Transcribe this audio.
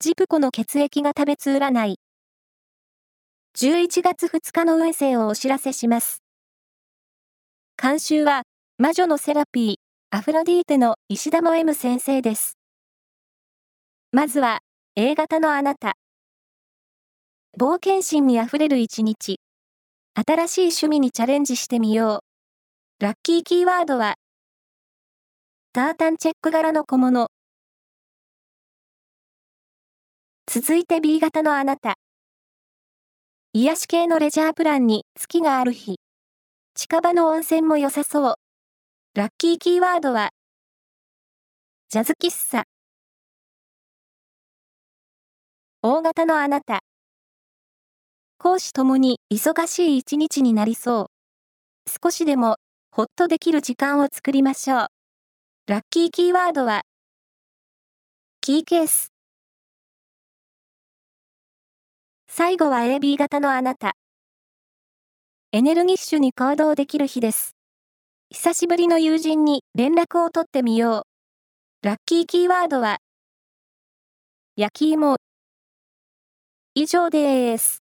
ジプコの血液が食べつ占い。11月2日の運勢をお知らせします。監修は、魔女のセラピー、アフロディーテの石田も M 先生です。まずは、A 型のあなた。冒険心に溢れる一日。新しい趣味にチャレンジしてみよう。ラッキーキーワードは、タータンチェック柄の小物。続いて B 型のあなた。癒し系のレジャープランに月がある日。近場の温泉も良さそう。ラッキーキーワードは、ジャズ喫茶。大型のあなた。講師ともに忙しい一日になりそう。少しでもほっとできる時間を作りましょう。ラッキーキーワードは、キーケース。最後は AB 型のあなた。エネルギッシュに行動できる日です。久しぶりの友人に連絡を取ってみよう。ラッキーキーワードは、焼き芋。以上です。